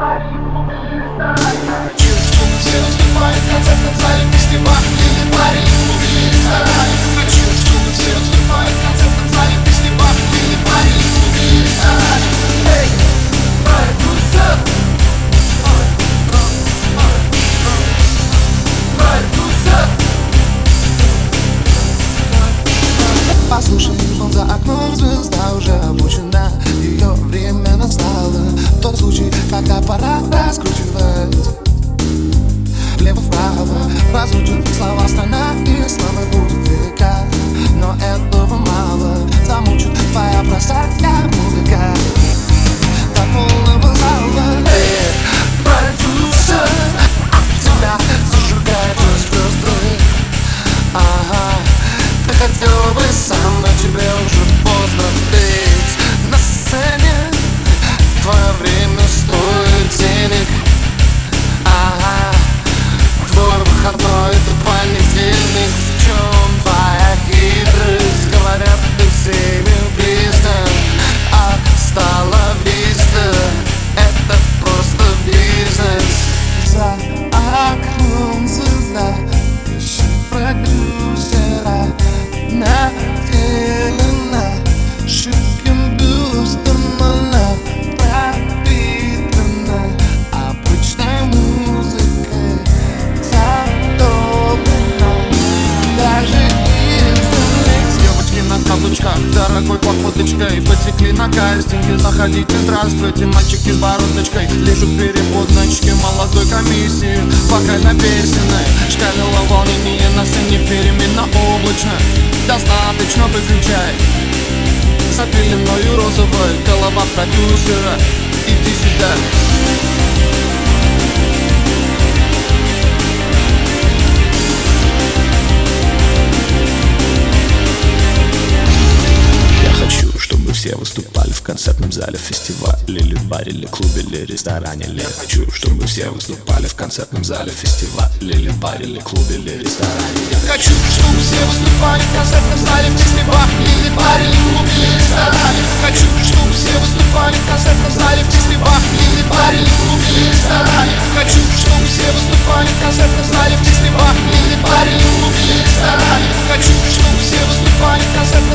Хочу, чтобы Послушай, вон за окном звезда уже обучена. Ее время настало. Тот случай, когда пора раскручивать просто бизнес За окном звезда Ищет походочкой Потекли на кастинге, заходите, здравствуйте Мальчики с бородочкой, лежат переподночки Молодой комиссии, вокально песенной Шкалила волнение на сцене переменно облачно. Достаточно выключай. За пеленою розовой голова продюсера. Иди сюда концертном зале, фестивале или баре, или клубе, или ресторане или Я хочу, чтобы все выступали в концертном зале, фестивале или баре, или клубе, или ресторане Хочу, чтобы все выступали в концертном зале фестиваль Или баре, или клубе, или ресторане Хочу, чтобы все выступали в концертном зале фестиваль Или баре, или клубе, или ресторане Хочу, чтобы все выступали в концертном зале фестиваль Или баре, или клубе, или ресторане Хочу, чтобы все выступали в концертном